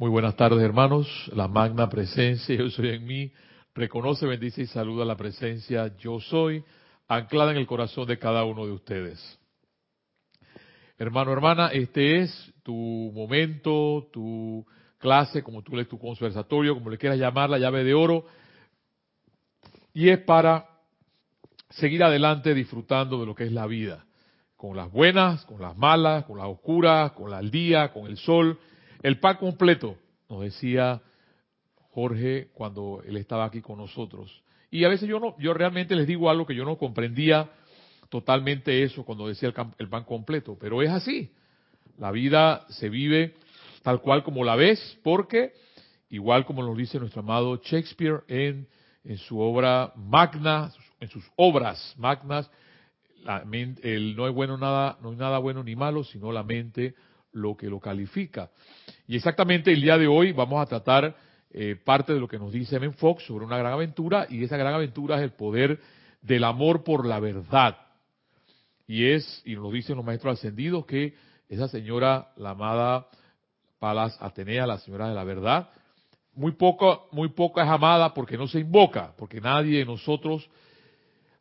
Muy buenas tardes, hermanos. La magna presencia, yo soy en mí. Reconoce, bendice y saluda la presencia, yo soy, anclada en el corazón de cada uno de ustedes. Hermano, hermana, este es tu momento, tu clase, como tú lees tu conversatorio, como le quieras llamar, la llave de oro. Y es para seguir adelante disfrutando de lo que es la vida. Con las buenas, con las malas, con las oscuras, con el día, con el sol el pan completo, nos decía Jorge cuando él estaba aquí con nosotros. Y a veces yo no, yo realmente les digo algo que yo no comprendía totalmente eso cuando decía el, pan completo, pero es así. La vida se vive tal cual como la ves, porque igual como nos dice nuestro amado Shakespeare en, en su obra magna, en sus obras magnas, el, no hay bueno nada, no hay nada bueno ni malo, sino la mente lo que lo califica. Y exactamente el día de hoy vamos a tratar eh, parte de lo que nos dice Men Fox sobre una gran aventura, y esa gran aventura es el poder del amor por la verdad. Y es, y nos dicen los maestros ascendidos, que esa señora, la amada Palas Atenea, la señora de la verdad, muy poco, muy poca es amada porque no se invoca, porque nadie de nosotros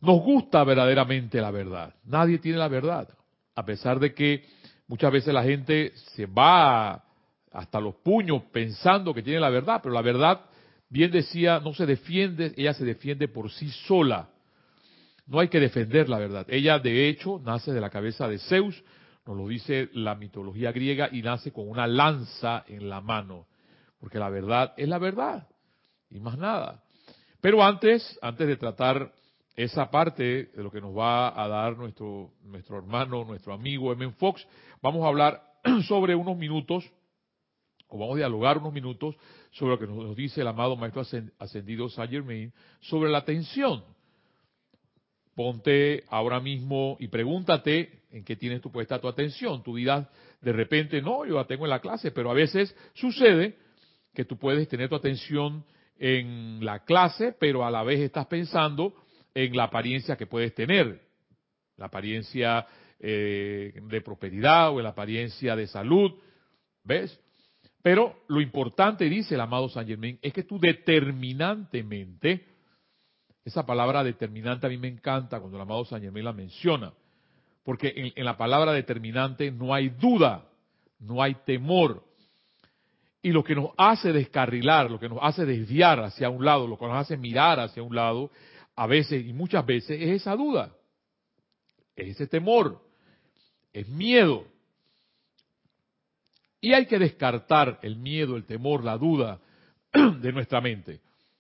nos gusta verdaderamente la verdad. Nadie tiene la verdad. A pesar de que Muchas veces la gente se va hasta los puños pensando que tiene la verdad, pero la verdad, bien decía, no se defiende, ella se defiende por sí sola. No hay que defender la verdad. Ella, de hecho, nace de la cabeza de Zeus, nos lo dice la mitología griega, y nace con una lanza en la mano. Porque la verdad es la verdad, y más nada. Pero antes, antes de tratar esa parte de lo que nos va a dar nuestro, nuestro hermano, nuestro amigo M. Fox, vamos a hablar sobre unos minutos, o vamos a dialogar unos minutos sobre lo que nos dice el amado Maestro Ascendido Saint Germain sobre la atención. Ponte ahora mismo y pregúntate en qué tienes tu puesta tu atención. Tu vida de repente, no, yo la tengo en la clase, pero a veces sucede que tú puedes tener tu atención en la clase, pero a la vez estás pensando en la apariencia que puedes tener, la apariencia eh, de prosperidad o en la apariencia de salud, ¿ves? Pero lo importante, dice el amado San Germain, es que tú determinantemente, esa palabra determinante a mí me encanta cuando el amado San Germain la menciona, porque en, en la palabra determinante no hay duda, no hay temor, y lo que nos hace descarrilar, lo que nos hace desviar hacia un lado, lo que nos hace mirar hacia un lado, a veces y muchas veces es esa duda, es ese temor, es miedo. Y hay que descartar el miedo, el temor, la duda de nuestra mente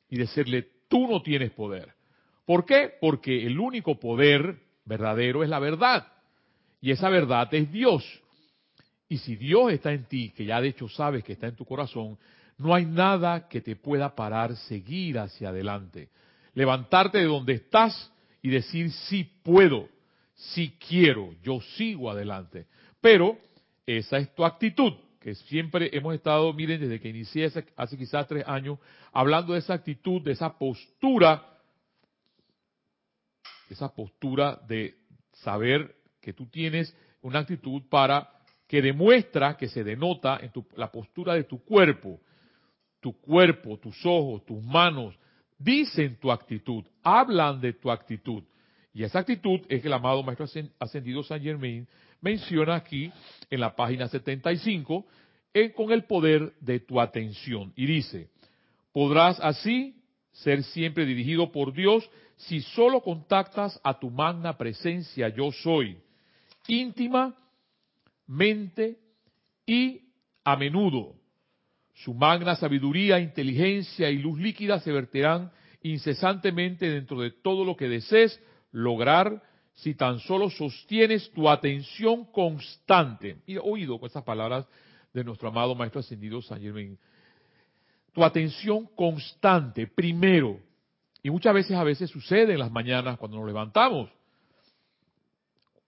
y decirle, tú no tienes poder. ¿Por qué? Porque el único poder verdadero es la verdad. Y esa verdad es Dios. Y si Dios está en ti, que ya de hecho sabes que está en tu corazón, no hay nada que te pueda parar seguir hacia adelante levantarte de donde estás y decir sí puedo, sí quiero, yo sigo adelante. Pero esa es tu actitud, que siempre hemos estado, miren, desde que inicié hace, hace quizás tres años, hablando de esa actitud, de esa postura, esa postura de saber que tú tienes una actitud para que demuestra, que se denota en tu, la postura de tu cuerpo, tu cuerpo, tus ojos, tus manos, dicen tu actitud, hablan de tu actitud. Y esa actitud es que el amado Maestro Ascendido San Germain menciona aquí en la página 75 en, con el poder de tu atención. Y dice, podrás así ser siempre dirigido por Dios si solo contactas a tu magna presencia yo soy, íntima, mente y a menudo su magna sabiduría, inteligencia y luz líquida se verterán incesantemente dentro de todo lo que desees lograr si tan solo sostienes tu atención constante. Y oído con estas palabras de nuestro amado Maestro Ascendido San Germain. Tu atención constante, primero. Y muchas veces, a veces sucede en las mañanas cuando nos levantamos.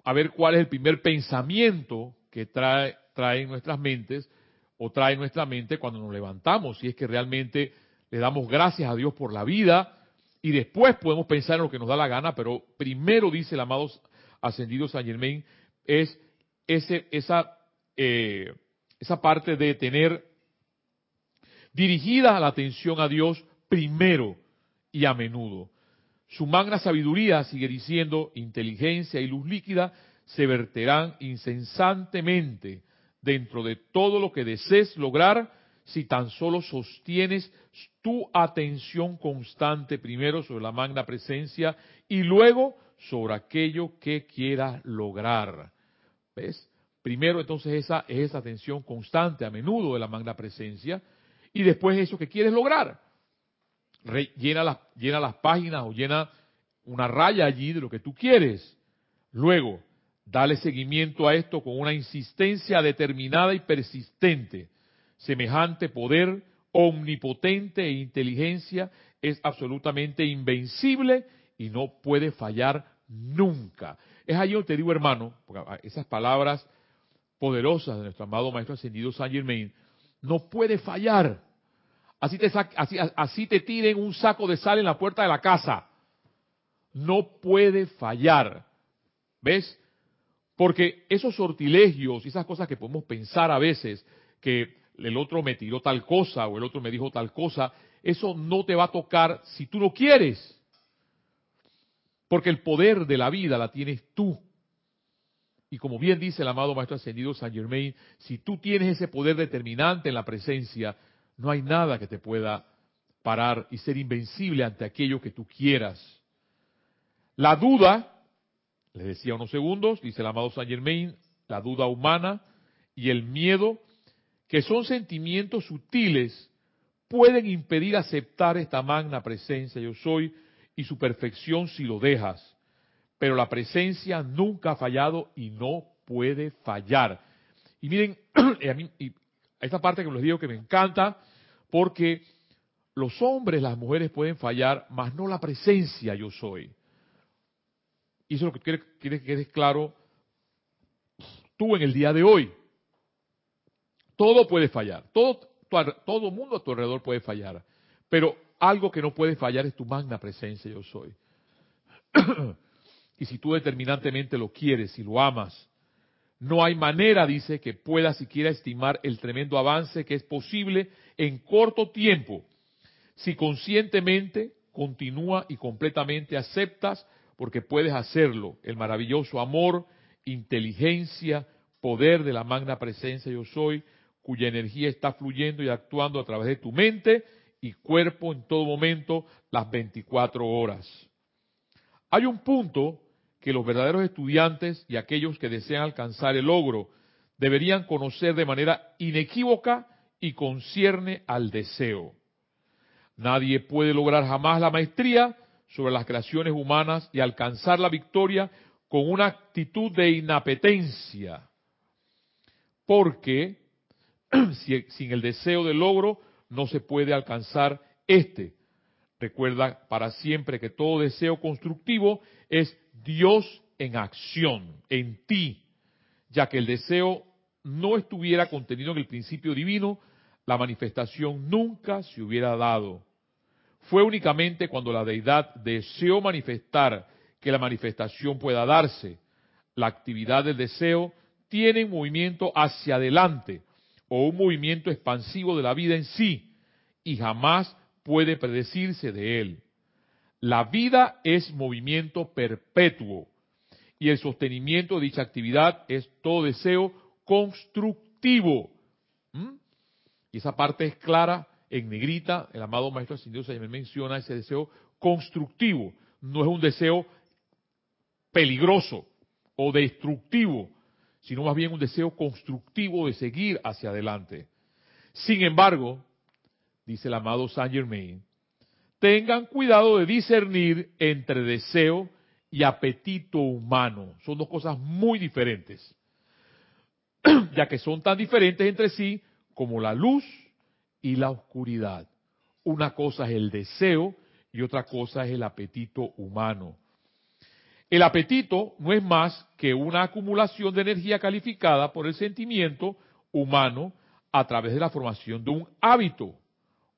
A ver cuál es el primer pensamiento que trae, trae en nuestras mentes o trae nuestra mente cuando nos levantamos, si es que realmente le damos gracias a Dios por la vida y después podemos pensar en lo que nos da la gana, pero primero dice el amado ascendido San Germain, es ese, esa, eh, esa parte de tener dirigida la atención a Dios primero y a menudo. Su magna sabiduría, sigue diciendo, inteligencia y luz líquida, se verterán incesantemente dentro de todo lo que desees lograr si tan solo sostienes tu atención constante primero sobre la magna presencia y luego sobre aquello que quieras lograr. ¿Ves? Primero entonces esa es esa atención constante a menudo de la magna presencia y después eso que quieres lograr. llena, las, llena las páginas o llena una raya allí de lo que tú quieres. Luego, dale seguimiento a esto con una insistencia determinada y persistente. Semejante poder omnipotente e inteligencia es absolutamente invencible y no puede fallar nunca. Es allí donde te digo, hermano, porque esas palabras poderosas de nuestro amado Maestro Ascendido Saint Germain, no puede fallar. Así te, así, así te tiren un saco de sal en la puerta de la casa. No puede fallar. ¿Ves? Porque esos sortilegios y esas cosas que podemos pensar a veces, que el otro me tiró tal cosa o el otro me dijo tal cosa, eso no te va a tocar si tú no quieres. Porque el poder de la vida la tienes tú. Y como bien dice el amado Maestro Ascendido Saint Germain, si tú tienes ese poder determinante en la presencia, no hay nada que te pueda parar y ser invencible ante aquello que tú quieras. La duda, les decía unos segundos, dice el amado Saint Germain, la duda humana y el miedo que son sentimientos sutiles, pueden impedir aceptar esta magna presencia yo soy y su perfección si lo dejas. Pero la presencia nunca ha fallado y no puede fallar. Y miren, a mí, esta parte que les digo que me encanta, porque los hombres, las mujeres pueden fallar, mas no la presencia yo soy. Y eso es lo que quiere, quiere que quede claro tú en el día de hoy. Todo puede fallar, todo, todo mundo a tu alrededor puede fallar, pero algo que no puede fallar es tu magna presencia yo soy. y si tú determinantemente lo quieres y lo amas, no hay manera, dice, que puedas siquiera estimar el tremendo avance que es posible en corto tiempo si conscientemente continúa y completamente aceptas, porque puedes hacerlo, el maravilloso amor, inteligencia, poder de la magna presencia yo soy, cuya energía está fluyendo y actuando a través de tu mente y cuerpo en todo momento, las 24 horas. Hay un punto que los verdaderos estudiantes y aquellos que desean alcanzar el logro deberían conocer de manera inequívoca y concierne al deseo. Nadie puede lograr jamás la maestría sobre las creaciones humanas y alcanzar la victoria con una actitud de inapetencia, porque sin el deseo de logro no se puede alcanzar este. Recuerda para siempre que todo deseo constructivo es Dios en acción, en ti, ya que el deseo no estuviera contenido en el principio divino, la manifestación nunca se hubiera dado. Fue únicamente cuando la deidad deseó manifestar que la manifestación pueda darse. La actividad del deseo tiene movimiento hacia adelante, o un movimiento expansivo de la vida en sí y jamás puede predecirse de él. La vida es movimiento perpetuo y el sostenimiento de dicha actividad es todo deseo constructivo. ¿Mm? Y esa parte es clara en negrita, el amado Maestro Ascendido me menciona ese deseo constructivo, no es un deseo peligroso o destructivo, sino más bien un deseo constructivo de seguir hacia adelante. Sin embargo, dice el amado Saint Germain, tengan cuidado de discernir entre deseo y apetito humano. Son dos cosas muy diferentes, ya que son tan diferentes entre sí como la luz y la oscuridad. Una cosa es el deseo y otra cosa es el apetito humano. El apetito no es más que una acumulación de energía calificada por el sentimiento humano a través de la formación de un hábito,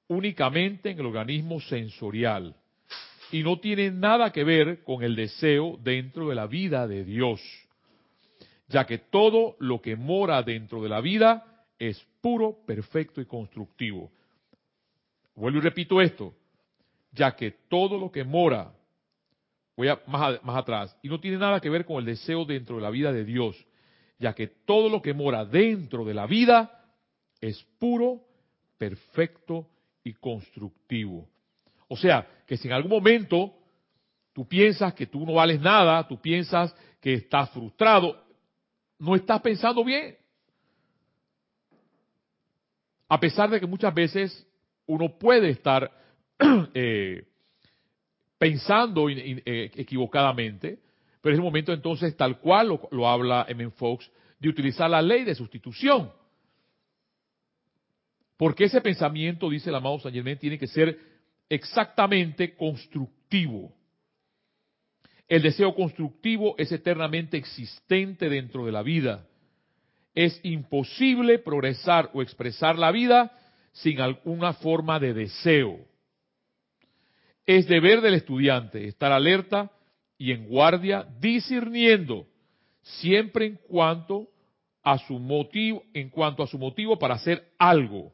únicamente en el organismo sensorial, y no tiene nada que ver con el deseo dentro de la vida de Dios, ya que todo lo que mora dentro de la vida es puro, perfecto y constructivo. vuelvo y repito esto, ya que todo lo que mora, voy a, más, atrás, y no tiene nada que ver con el deseo dentro de la vida de Dios, ya que todo lo que mora dentro de la vida es puro, perfecto y constructivo. O sea, que si en algún momento tú piensas que tú no vales nada, tú piensas que estás frustrado, no estás pensando bien. A pesar de que muchas veces uno puede estar eh, pensando eh, equivocadamente, pero es el momento entonces, tal cual lo, habla M. Fox, de utilizar la ley de sustitución. Porque ese pensamiento, dice el amado San Germán, tiene que ser exactamente constructivo. El deseo constructivo es eternamente existente dentro de la vida. Es imposible progresar o expresar la vida sin alguna forma de deseo. Es deber del estudiante estar alerta y en guardia, discerniendo siempre en cuanto a su motivo, en cuanto a su motivo para hacer algo.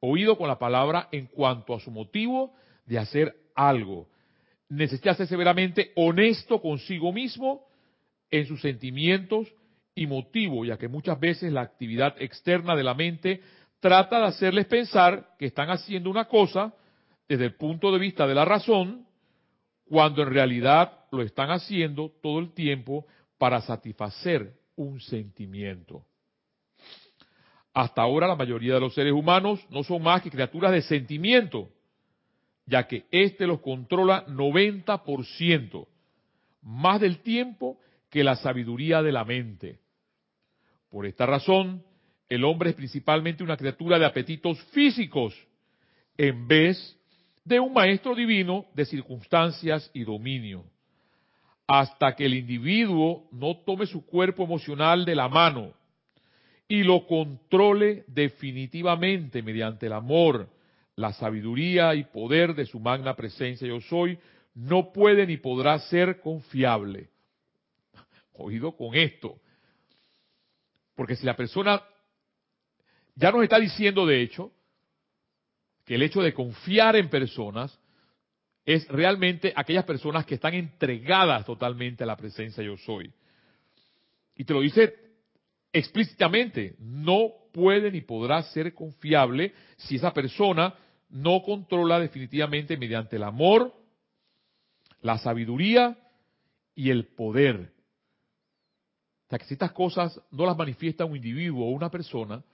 Oído con la palabra en cuanto a su motivo de hacer algo. Necesita ser severamente honesto consigo mismo en sus sentimientos y motivo, ya que muchas veces la actividad externa de la mente trata de hacerles pensar que están haciendo una cosa desde el punto de vista de la razón, cuando en realidad lo están haciendo todo el tiempo para satisfacer un sentimiento. Hasta ahora la mayoría de los seres humanos no son más que criaturas de sentimiento, ya que éste los controla 90%, más del tiempo que la sabiduría de la mente. Por esta razón, el hombre es principalmente una criatura de apetitos físicos, en vez de un maestro divino de circunstancias y dominio. Hasta que el individuo no tome su cuerpo emocional de la mano y lo controle definitivamente mediante el amor, la sabiduría y poder de su magna presencia yo soy, no puede ni podrá ser confiable. Oído con esto. Porque si la persona ya nos está diciendo, de hecho, que el hecho de confiar en personas es realmente aquellas personas que están entregadas totalmente a la presencia yo soy. Y te lo dice explícitamente, no puede ni podrá ser confiable si esa persona no controla definitivamente mediante el amor, la sabiduría y el poder. O sea, que si estas cosas no las manifiesta un individuo o una persona,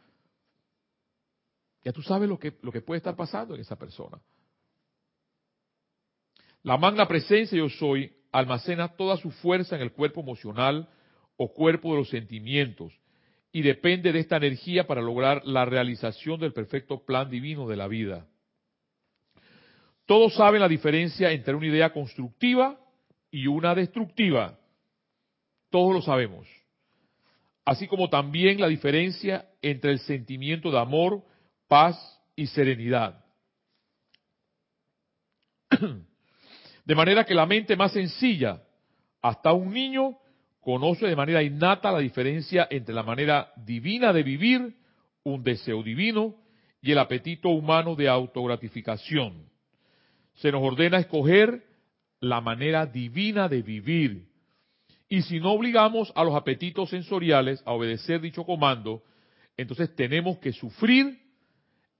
ya tú sabes lo que, lo que puede estar pasando en esa persona. La magna presencia yo soy almacena toda su fuerza en el cuerpo emocional o cuerpo de los sentimientos y depende de esta energía para lograr la realización del perfecto plan divino de la vida. Todos saben la diferencia entre una idea constructiva y una destructiva. Todos lo sabemos. Así como también la diferencia entre el sentimiento de amor, paz y serenidad. De manera que la mente más sencilla, hasta un niño, conoce de manera innata la diferencia entre la manera divina de vivir, un deseo divino, y el apetito humano de autogratificación se nos ordena escoger la manera divina de vivir. Y si no obligamos a los apetitos sensoriales a obedecer dicho comando, entonces tenemos que sufrir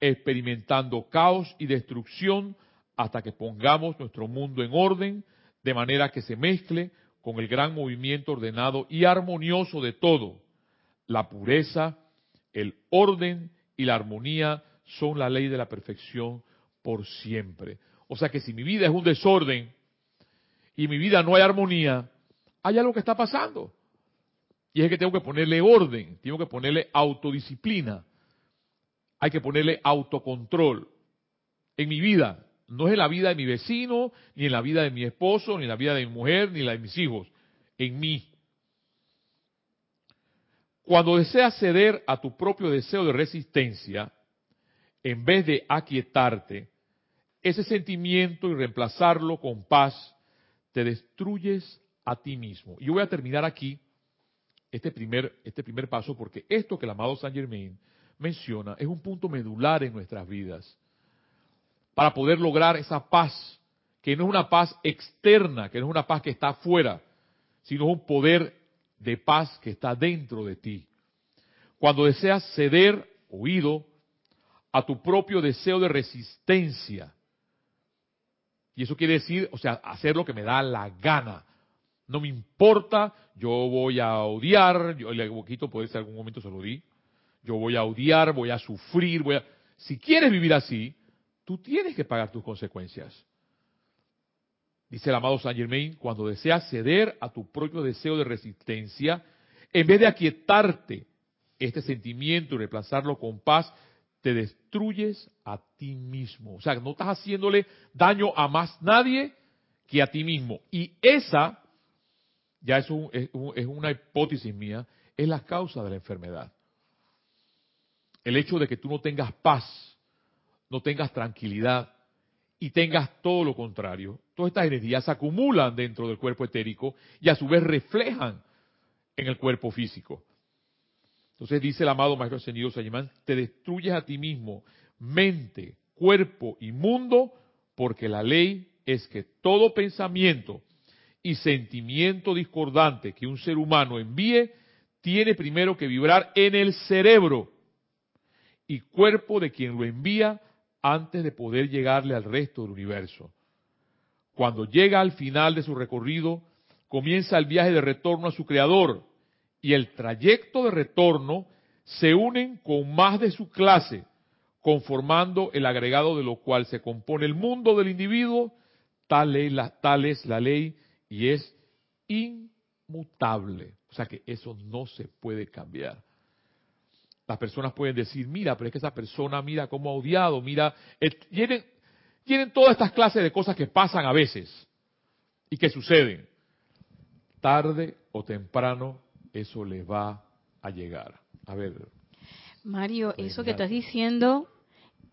experimentando caos y destrucción hasta que pongamos nuestro mundo en orden, de manera que se mezcle con el gran movimiento ordenado y armonioso de todo. La pureza, el orden y la armonía son la ley de la perfección por siempre. O sea que si mi vida es un desorden y mi vida no hay armonía, hay algo que está pasando. Y es que tengo que ponerle orden, tengo que ponerle autodisciplina, hay que ponerle autocontrol en mi vida. No es en la vida de mi vecino, ni en la vida de mi esposo, ni en la vida de mi mujer, ni en la de mis hijos. En mí. Cuando deseas ceder a tu propio deseo de resistencia, en vez de aquietarte, ese sentimiento y reemplazarlo con paz, te destruyes a ti mismo. Y yo voy a terminar aquí este primer, este primer paso porque esto que el amado Saint Germain menciona es un punto medular en nuestras vidas. para poder lograr esa paz, que no es una paz externa, que no es una paz que está afuera, sino un poder de paz que está dentro de ti. Cuando deseas ceder oído a tu propio deseo de resistencia, y eso quiere decir, o sea, hacer lo que me da la gana. No me importa, yo voy a odiar, yo el poquito puede ser algún momento se lo di, yo voy a odiar, voy a sufrir, voy a... Si quieres vivir así, tú tienes que pagar tus consecuencias. Dice el amado Saint Germain, cuando deseas ceder a tu propio deseo de resistencia, en vez de aquietarte este sentimiento y reemplazarlo con paz, te destruyes a ti mismo. O sea, no estás haciéndole daño a más nadie que a ti mismo. Y esa, ya es, es, una hipótesis mía, es la causa de la enfermedad. El hecho de que tú no tengas paz, no tengas tranquilidad y tengas todo lo contrario. Todas estas energías se acumulan dentro del cuerpo etérico y a su vez reflejan en el cuerpo físico. Entonces dice el amado Maestro Ascendido Sayimán, te destruyes a ti mismo, mente, cuerpo y mundo, porque la ley es que todo pensamiento y sentimiento discordante que un ser humano envíe, tiene primero que vibrar en el cerebro y cuerpo de quien lo envía antes de poder llegarle al resto del universo. Cuando llega al final de su recorrido, comienza el viaje de retorno a su creador, y el trayecto de retorno se unen con más de su clase, conformando el agregado de lo cual se compone el mundo del individuo, tal, tal es la ley y es inmutable. O sea que eso no se puede cambiar. Las personas pueden decir, mira, pero es que esa persona, mira cómo ha odiado, mira, eh, tienen, tienen todas estas clases de cosas que pasan a veces y que suceden. Tarde o temprano eso le va a llegar. A ver. Mario, eso que estás diciendo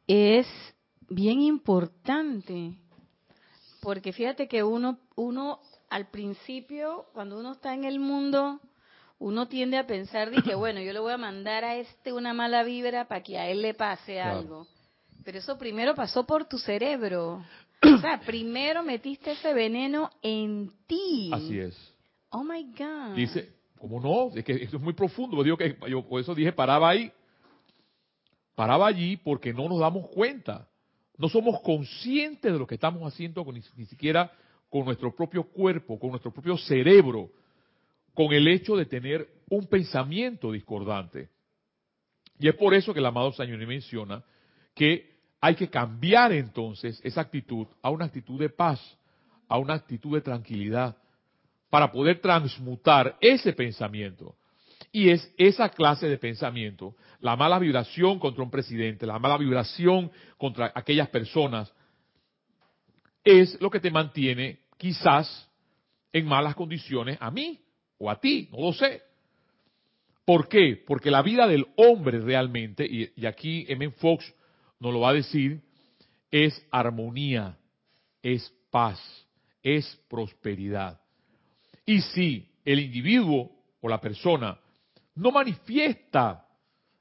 es bien importante, porque fíjate que uno, uno al principio, cuando uno está en el mundo, uno tiende a pensar que, bueno, yo le voy a mandar a este una mala vibra para que a él le pase algo. Pero eso primero pasó por tu cerebro. O sea, primero metiste ese veneno en ti. Así es. Oh my God. Dice, ¿Cómo no? Es que esto es muy profundo. Digo que yo por eso dije paraba ahí. Paraba allí porque no nos damos cuenta. No somos conscientes de lo que estamos haciendo ni, ni siquiera con nuestro propio cuerpo, con nuestro propio cerebro, con el hecho de tener un pensamiento discordante. Y es por eso que el amado Sañoni menciona que hay que cambiar entonces esa actitud a una actitud de paz, a una actitud de tranquilidad, para poder transmutar ese pensamiento. Y es esa clase de pensamiento, la mala vibración contra un presidente, la mala vibración contra aquellas personas, es lo que te mantiene quizás en malas condiciones a mí a ti, no lo sé. ¿Por qué? Porque la vida del hombre realmente, y, aquí M. Fox nos lo va a decir, es armonía, es paz, es prosperidad. Y si el individuo o la persona no manifiesta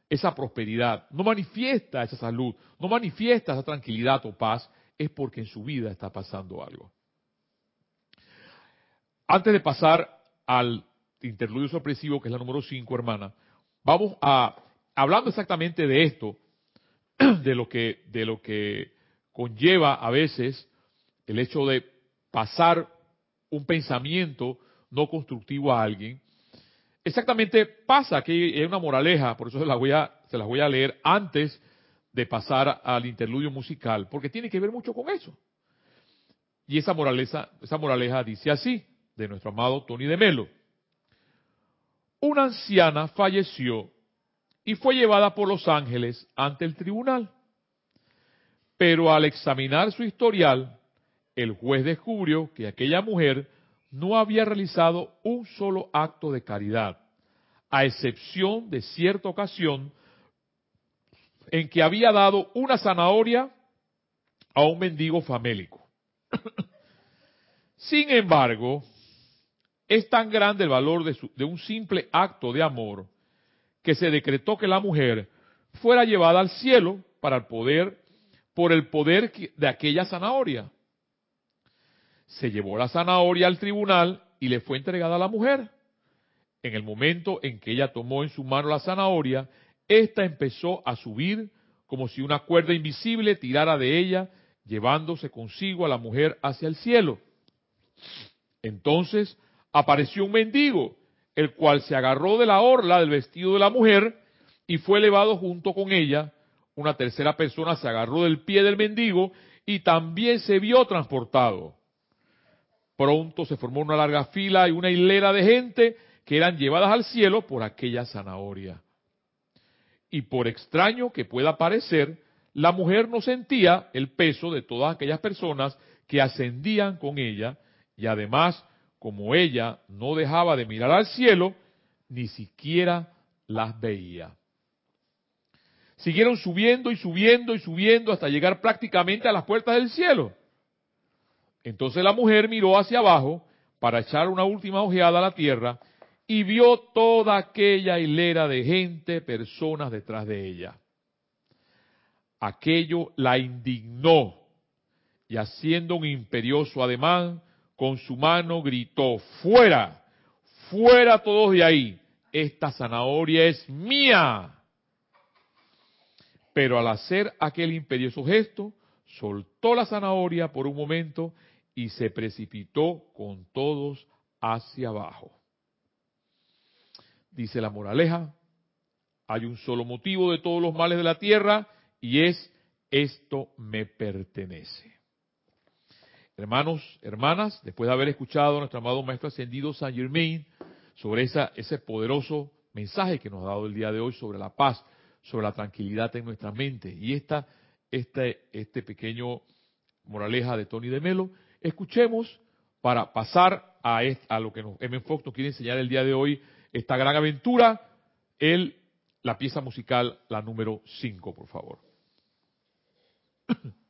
esa prosperidad, no manifiesta esa salud, no manifiesta esa tranquilidad o paz, es porque en su vida está pasando algo. Antes de pasar al interludio sorpresivo, que es la número 5, hermana, vamos a, hablando exactamente de esto, de lo que, de lo que conlleva a veces el hecho de pasar un pensamiento no constructivo a alguien, exactamente pasa que hay una moraleja, por eso se las voy a, se las voy a leer antes de pasar al interludio musical, porque tiene que ver mucho con eso. Y esa moraleja, esa moraleja dice así, de nuestro amado Tony de Melo. Una anciana falleció y fue llevada por los ángeles ante el tribunal. Pero al examinar su historial, el juez descubrió que aquella mujer no había realizado un solo acto de caridad, a excepción de cierta ocasión en que había dado una zanahoria a un mendigo famélico. Sin embargo, es tan grande el valor de, un simple acto de amor que se decretó que la mujer fuera llevada al cielo para poder por el poder de aquella zanahoria. Se llevó la zanahoria al tribunal y le fue entregada a la mujer. En el momento en que ella tomó en su mano la zanahoria, ésta empezó a subir como si una cuerda invisible tirara de ella, llevándose consigo a la mujer hacia el cielo. Entonces apareció un mendigo, el cual se agarró de la orla del vestido de la mujer y fue elevado junto con ella. Una tercera persona se agarró del pie del mendigo y también se vio transportado. Pronto se formó una larga fila y una hilera de gente que eran llevadas al cielo por aquella zanahoria. Y por extraño que pueda parecer, la mujer no sentía el peso de todas aquellas personas que ascendían con ella y además, como ella no dejaba de mirar al cielo, ni siquiera las veía. Siguieron subiendo y subiendo y subiendo hasta llegar prácticamente a las puertas del cielo. Entonces la mujer miró hacia abajo para echar una última ojeada a la tierra y vio toda aquella hilera de gente, personas detrás de ella. Aquello la indignó y haciendo un imperioso ademán, con su mano gritó, fuera, fuera todos de ahí, esta zanahoria es mía. Pero al hacer aquel imperioso gesto, soltó la zanahoria por un momento y se precipitó con todos hacia abajo. Dice la moraleja, hay un solo motivo de todos los males de la tierra y es esto me pertenece. Hermanos, hermanas, después de haber escuchado a nuestro amado Maestro Ascendido San Germain sobre esa, ese poderoso mensaje que nos ha dado el día de hoy sobre la paz, sobre la tranquilidad en nuestra mente y esta, este, este pequeño moraleja de Tony de Melo, escuchemos para pasar a, a lo que nos, M. Fox nos quiere enseñar el día de hoy esta gran aventura, el, la pieza musical, la número 5, por favor.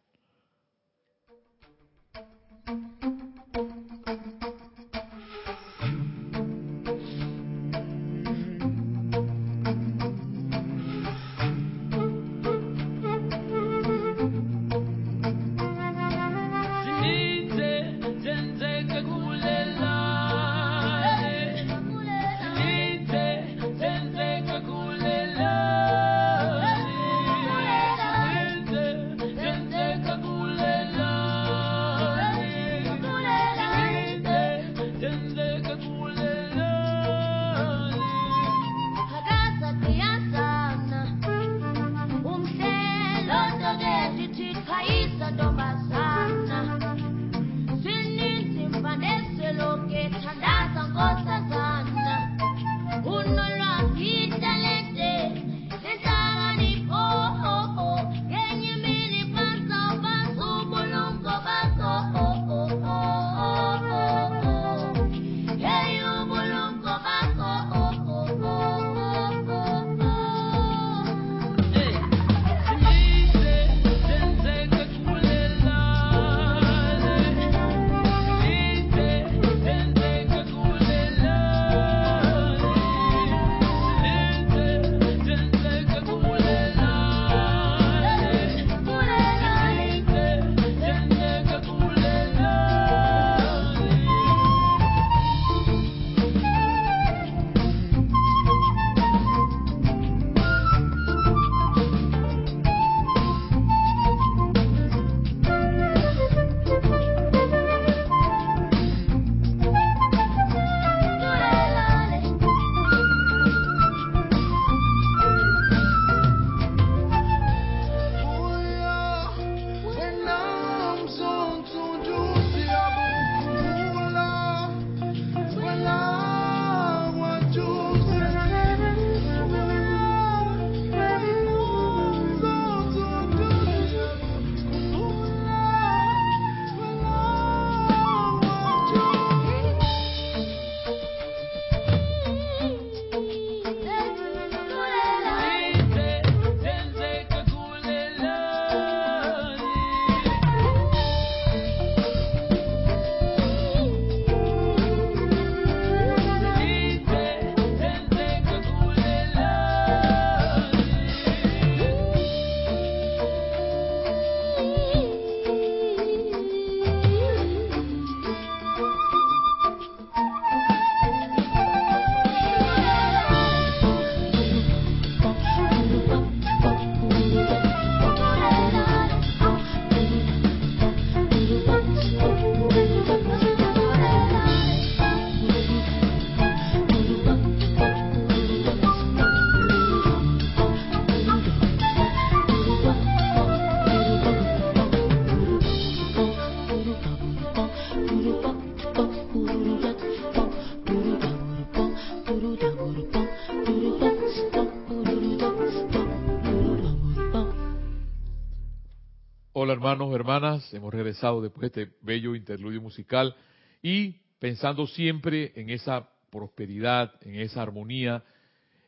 Hermanos, hermanas, hemos regresado después de este bello interludio musical y pensando siempre en esa prosperidad, en esa armonía,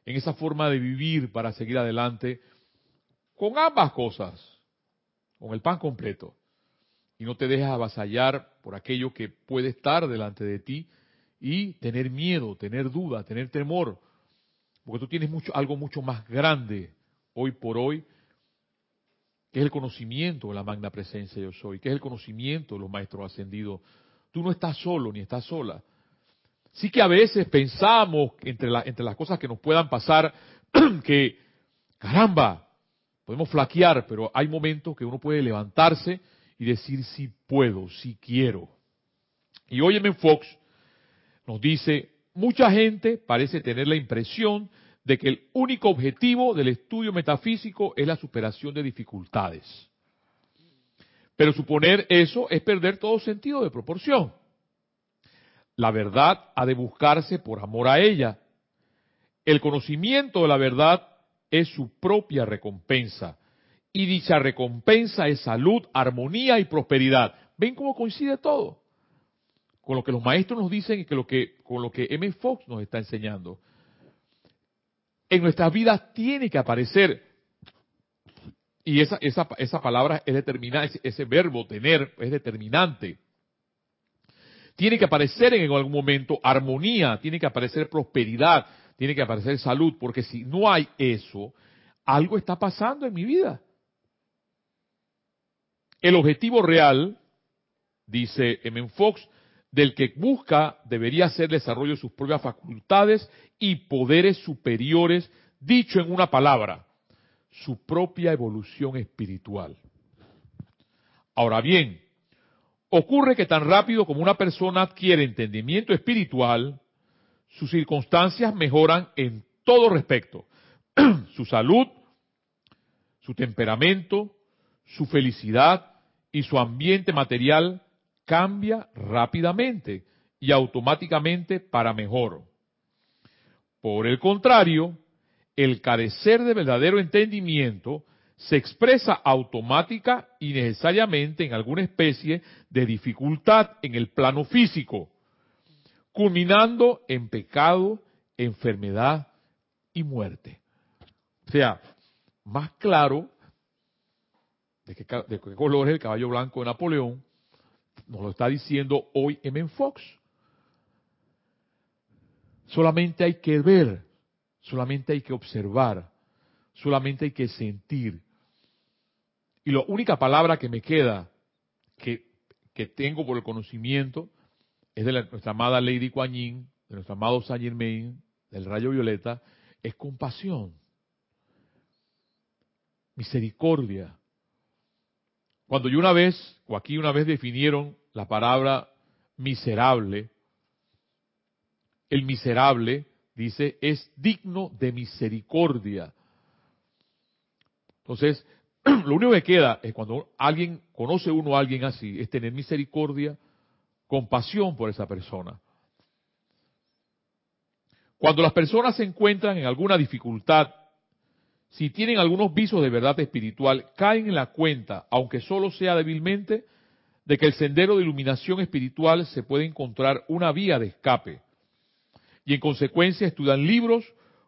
en esa forma de vivir para seguir adelante, con ambas cosas, con el pan completo. Y no te dejas avasallar por aquello que puede estar delante de ti y tener miedo, tener duda, tener temor, porque tú tienes mucho, algo mucho más grande hoy por hoy que es el conocimiento de la magna presencia yo soy, que es el conocimiento de los maestros ascendidos. Tú no estás solo ni estás sola. Sí que a veces pensamos entre, entre las cosas que nos puedan pasar que, caramba, podemos flaquear, pero hay momentos que uno puede levantarse y decir si puedo, si quiero. Y en Fox nos dice, mucha gente parece tener la impresión de que el único objetivo del estudio metafísico es la superación de dificultades. Pero suponer eso es perder todo sentido de proporción. La verdad ha de buscarse por amor a ella. El conocimiento de la verdad es su propia recompensa. Y dicha recompensa es salud, armonía y prosperidad. ¿Ven cómo coincide todo? Con lo que los maestros nos dicen y que lo que, con lo que M. Fox nos está enseñando en nuestras vidas tiene que aparecer. Y esa, esa, esa palabra es determinante, ese, verbo tener es determinante. Tiene que aparecer en algún momento armonía, tiene que aparecer prosperidad, tiene que aparecer salud, porque si no hay eso, algo está pasando en mi vida. El objetivo real, dice M. Fox, del que busca debería ser el desarrollo de sus propias facultades y poderes superiores, dicho en una palabra, su propia evolución espiritual. Ahora bien, ocurre que tan rápido como una persona adquiere entendimiento espiritual, sus circunstancias mejoran en todo respecto. su salud, su temperamento, su felicidad y su ambiente material cambia rápidamente y automáticamente para mejor. Por el contrario, el carecer de verdadero entendimiento se expresa automática y necesariamente en alguna especie de dificultad en el plano físico, culminando en pecado, enfermedad y muerte. O sea, más claro de qué, de qué color es el caballo blanco de Napoleón, nos lo está diciendo hoy M. Fox. Solamente hay que ver, solamente hay que observar, solamente hay que sentir. Y la única palabra que me queda, que, que tengo por el conocimiento, es de nuestra amada Lady Kuan Yin, de nuestro amado Saint Germain, del rayo violeta, es compasión, misericordia. Cuando yo una vez, o aquí una vez definieron la palabra miserable, el miserable, dice, es digno de misericordia. Entonces, lo único que queda es cuando alguien conoce uno a alguien así, es tener misericordia, compasión por esa persona. Cuando las personas se encuentran en alguna dificultad, si tienen algunos visos de verdad espiritual, caen en la cuenta, aunque solo sea débilmente, de que el sendero de iluminación espiritual se puede encontrar una vía de escape y en consecuencia estudian libros,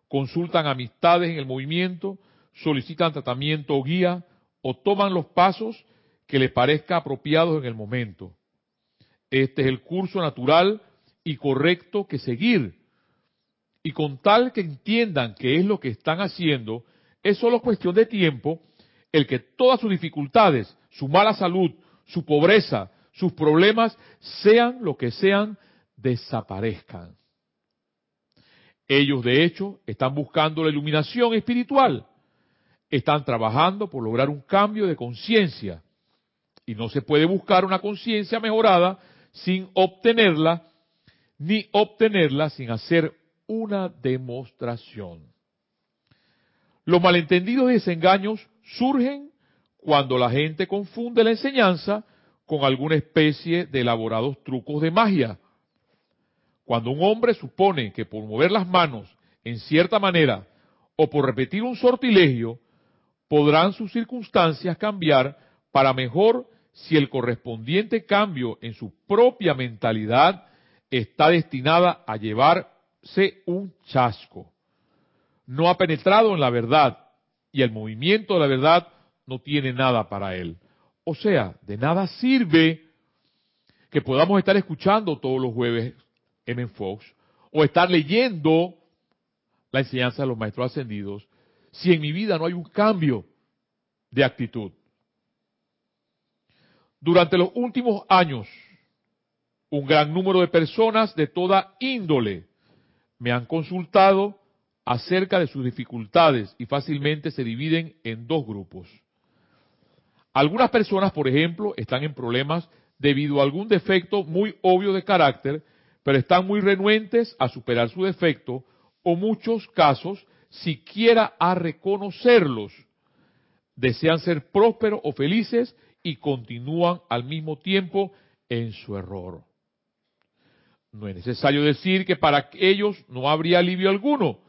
consultan amistades en el movimiento, solicitan tratamiento o guía o toman los pasos que les parezca apropiados en el momento. Este es el curso natural y correcto que seguir. Y con tal que entiendan que es lo que están haciendo, es solo cuestión de tiempo el que todas sus dificultades, su mala salud, su pobreza, sus problemas, sean lo que sean, desaparezcan. Ellos, de hecho, están buscando la iluminación espiritual. Están trabajando por lograr un cambio de conciencia. Y no se puede buscar una conciencia mejorada sin obtenerla, ni obtenerla sin hacer una demostración. Los malentendidos y desengaños surgen cuando la gente confunde la enseñanza con alguna especie de elaborados trucos de magia cuando un hombre supone que por mover las manos en cierta manera o por repetir un sortilegio, podrán sus circunstancias cambiar para mejor si el correspondiente cambio en su propia mentalidad está destinada a llevarse un chasco. No ha penetrado en la verdad y el movimiento de la verdad no tiene nada para él. O sea, de nada sirve que podamos estar escuchando todos los jueves M. Fox o estar leyendo la enseñanza de los maestros ascendidos si en mi vida no hay un cambio de actitud. Durante los últimos años, un gran número de personas de toda índole me han consultado acerca de sus dificultades y fácilmente se dividen en dos grupos. Algunas personas, por ejemplo, están en problemas debido a algún defecto muy obvio de carácter, pero están muy renuentes a superar su defecto o muchos casos siquiera a reconocerlos. Desean ser prósperos o felices y continúan al mismo tiempo en su error. No es necesario decir que para ellos no habría alivio alguno,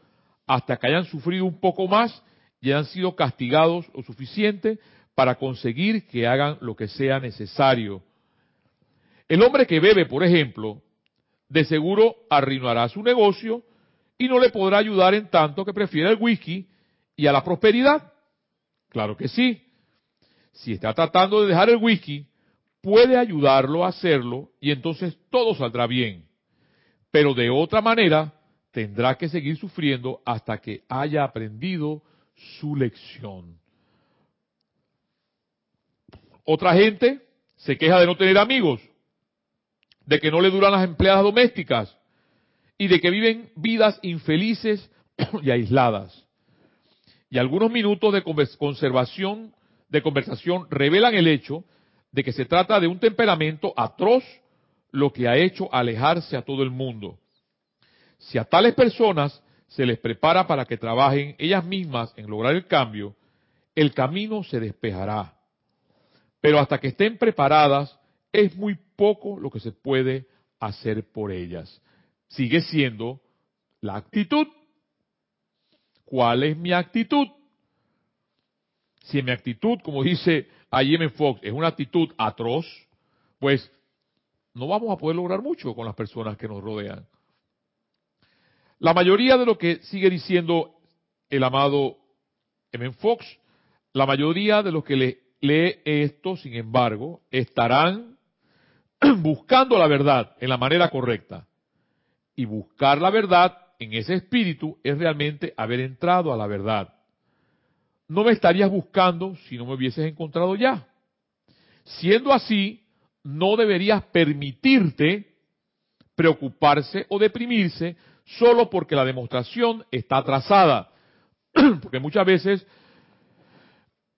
hasta que hayan sufrido un poco más y hayan sido castigados lo suficiente para conseguir que hagan lo que sea necesario. El hombre que bebe, por ejemplo, de seguro arruinará su negocio y no le podrá ayudar en tanto que prefiere el whisky y a la prosperidad. Claro que sí. Si está tratando de dejar el whisky, puede ayudarlo a hacerlo y entonces todo saldrá bien. Pero de otra manera, tendrá que seguir sufriendo hasta que haya aprendido su lección. Otra gente se queja de no tener amigos, de que no le duran las empleadas domésticas y de que viven vidas infelices y aisladas. Y algunos minutos de conservación, de conversación, revelan el hecho de que se trata de un temperamento atroz lo que ha hecho alejarse a todo el mundo. Si a tales personas se les prepara para que trabajen ellas mismas en lograr el cambio, el camino se despejará. Pero hasta que estén preparadas, es muy poco lo que se puede hacer por ellas. Sigue siendo la actitud. ¿Cuál es mi actitud? Si mi actitud, como dice I.M. Fox, es una actitud atroz, pues no vamos a poder lograr mucho con las personas que nos rodean. La mayoría de lo que sigue diciendo el amado M. Fox, la mayoría de los que le lee esto, sin embargo, estarán buscando la verdad en la manera correcta. Y buscar la verdad en ese espíritu es realmente haber entrado a la verdad. No me estarías buscando si no me hubieses encontrado ya. Siendo así, no deberías permitirte preocuparse o deprimirse solo porque la demostración está atrasada. porque muchas veces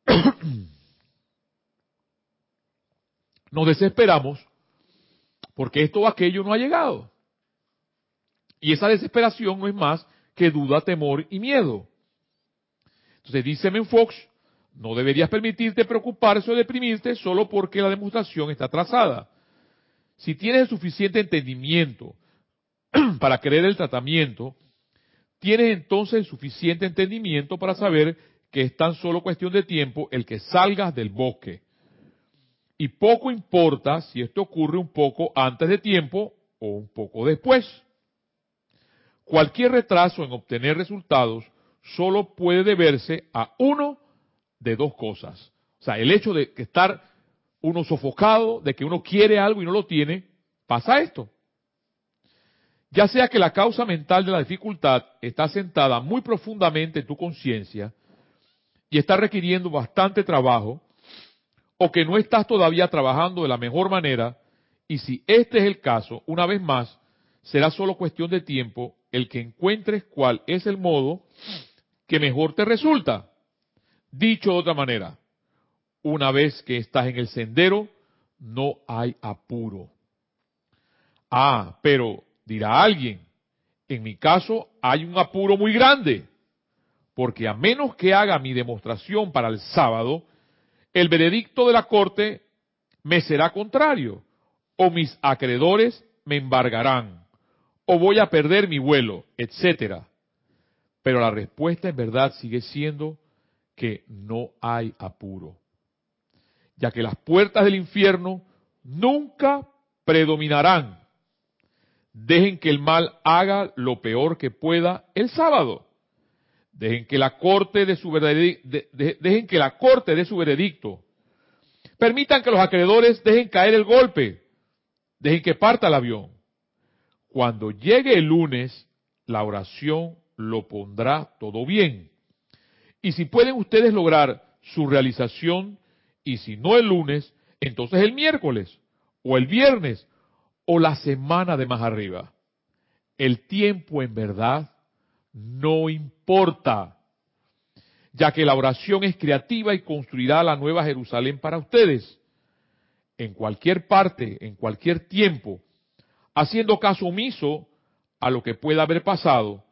nos desesperamos porque esto o aquello no ha llegado. Y esa desesperación no es más que duda, temor y miedo. Entonces dice Fox, no deberías permitirte preocuparse o deprimirte solo porque la demostración está trazada. Si tienes el suficiente entendimiento para creer el tratamiento, tienes entonces suficiente entendimiento para saber que es tan solo cuestión de tiempo el que salgas del bosque. Y poco importa si esto ocurre un poco antes de tiempo o un poco después. Cualquier retraso en obtener resultados solo puede deberse a uno de dos cosas. O sea, el hecho de que estar uno sofocado, de que uno quiere algo y no lo tiene, pasa esto. Ya sea que la causa mental de la dificultad está sentada muy profundamente en tu conciencia y está requiriendo bastante trabajo, o que no estás todavía trabajando de la mejor manera, y si este es el caso, una vez más, será solo cuestión de tiempo el que encuentres cuál es el modo que mejor te resulta. Dicho de otra manera, una vez que estás en el sendero, no hay apuro. Ah, pero dirá alguien, en mi caso hay un apuro muy grande, porque a menos que haga mi demostración para el sábado, el veredicto de la corte me será contrario, o mis acreedores me embargarán, o voy a perder mi vuelo, etcétera. Pero la respuesta en verdad sigue siendo que no hay apuro. ya que las puertas del infierno nunca predominarán. Dejen que el mal haga lo peor que pueda el sábado. Dejen que la corte de su dejen que la corte dé su veredicto. Permitan que los acreedores dejen caer el golpe. Dejen que parta el avión. Cuando llegue el lunes, la oración lo pondrá todo bien. Y si pueden ustedes lograr su realización, y si no el lunes, entonces el miércoles, o el viernes, o la semana de más arriba. El tiempo en verdad no importa, ya que la oración es creativa y construirá la nueva Jerusalén para ustedes. En cualquier parte, en cualquier tiempo, haciendo caso omiso a lo que pueda haber pasado,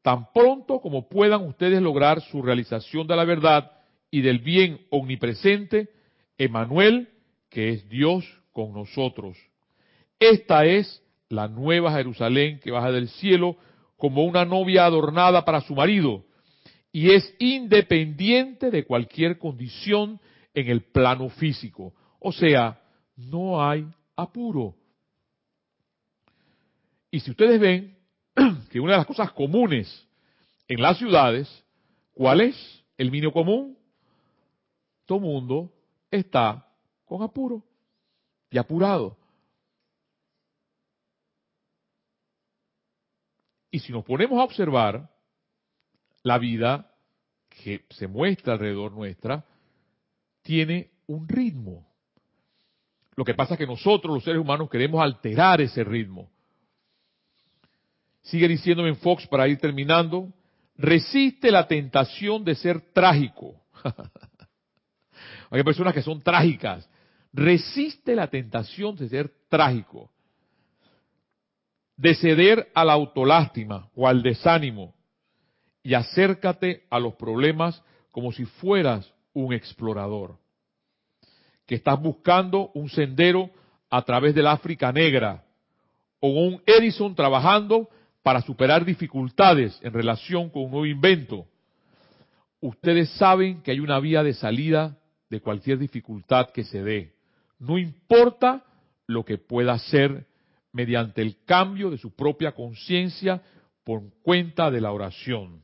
tan pronto como puedan ustedes lograr su realización de la verdad y del bien omnipresente, Emanuel, que es Dios con nosotros. Esta es la nueva Jerusalén que baja del cielo como una novia adornada para su marido y es independiente de cualquier condición en el plano físico. O sea, no hay apuro. Y si ustedes ven que una de las cosas comunes en las ciudades, ¿cuál es el minio común? Todo mundo está con apuro y apurado. Y si nos ponemos a observar la vida que se muestra alrededor nuestra, tiene un ritmo. Lo que pasa es que nosotros, los seres humanos, queremos alterar ese ritmo. Sigue diciéndome en Fox para ir terminando, resiste la tentación de ser trágico. Hay personas que son trágicas. Resiste la tentación de ser trágico. De ceder a la autolástima o al desánimo. Y acércate a los problemas como si fueras un explorador. Que estás buscando un sendero a través del África negra. O un Edison trabajando para superar dificultades en relación con un nuevo invento. Ustedes saben que hay una vía de salida de cualquier dificultad que se dé. No importa lo que pueda ser mediante el cambio de su propia conciencia por cuenta de la oración.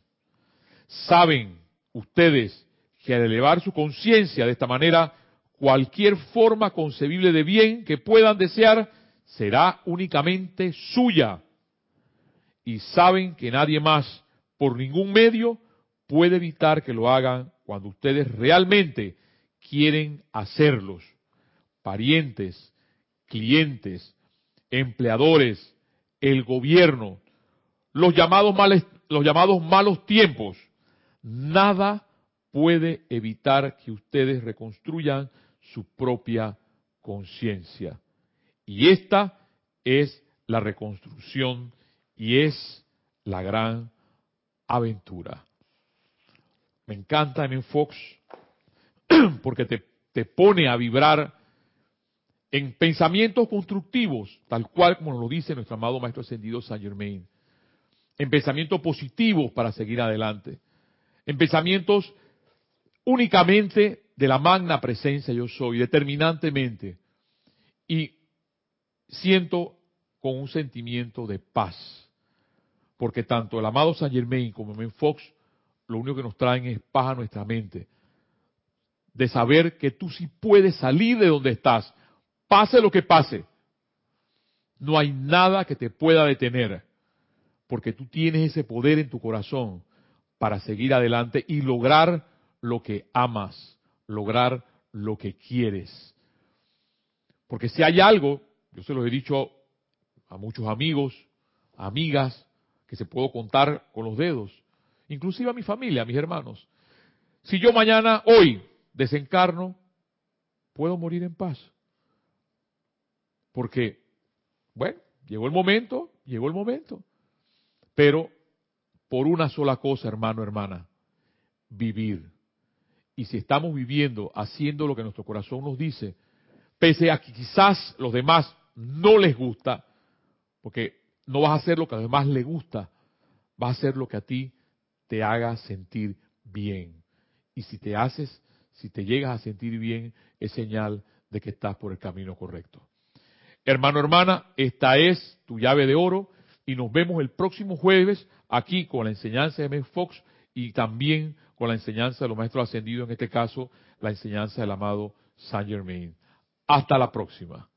Saben ustedes que al elevar su conciencia de esta manera, cualquier forma concebible de bien que puedan desear será únicamente suya y saben que nadie más, por ningún medio, puede evitar que lo hagan cuando ustedes realmente quieren hacerlos. Parientes, clientes, empleadores, el gobierno, los llamados, malos tiempos, nada puede evitar que ustedes reconstruyan su propia conciencia. Y esta es la reconstrucción y es la gran aventura. Me encanta en Fox porque te pone a vibrar en pensamientos constructivos, tal cual como lo dice nuestro amado Maestro Ascendido Saint Germain. En pensamientos positivos para seguir adelante. En pensamientos únicamente de la magna presencia yo soy, determinantemente. Y siento con un sentimiento de paz porque tanto el amado Saint Germain como Men Fox lo único que nos traen es paz a nuestra mente. De saber que tú sí puedes salir de donde estás, pase lo que pase. No hay nada que te pueda detener, porque tú tienes ese poder en tu corazón para seguir adelante y lograr lo que amas, lograr lo que quieres. Porque si hay algo, yo se lo he dicho a muchos amigos, amigas, que se puedo contar con los dedos, inclusive a mi familia, a mis hermanos. Si yo mañana, hoy, desencarno, puedo morir en paz. Porque, bueno, llegó el momento, llegó el momento. Pero por una sola cosa, hermano, hermana, vivir. Y si estamos viviendo, haciendo lo que nuestro corazón nos dice, pese a que quizás los demás no les gusta, porque no vas a hacer lo que a los demás le gusta, vas a hacer lo que a ti te haga sentir bien. Y si te haces Si te llegas a sentir bien, es señal de que estás por el camino correcto. Hermano, hermana, esta es tu llave de oro y nos vemos el próximo jueves aquí con la enseñanza de M. Fox y también con la enseñanza de los maestros ascendidos, en este caso la enseñanza del amado Saint Germain. Hasta la próxima.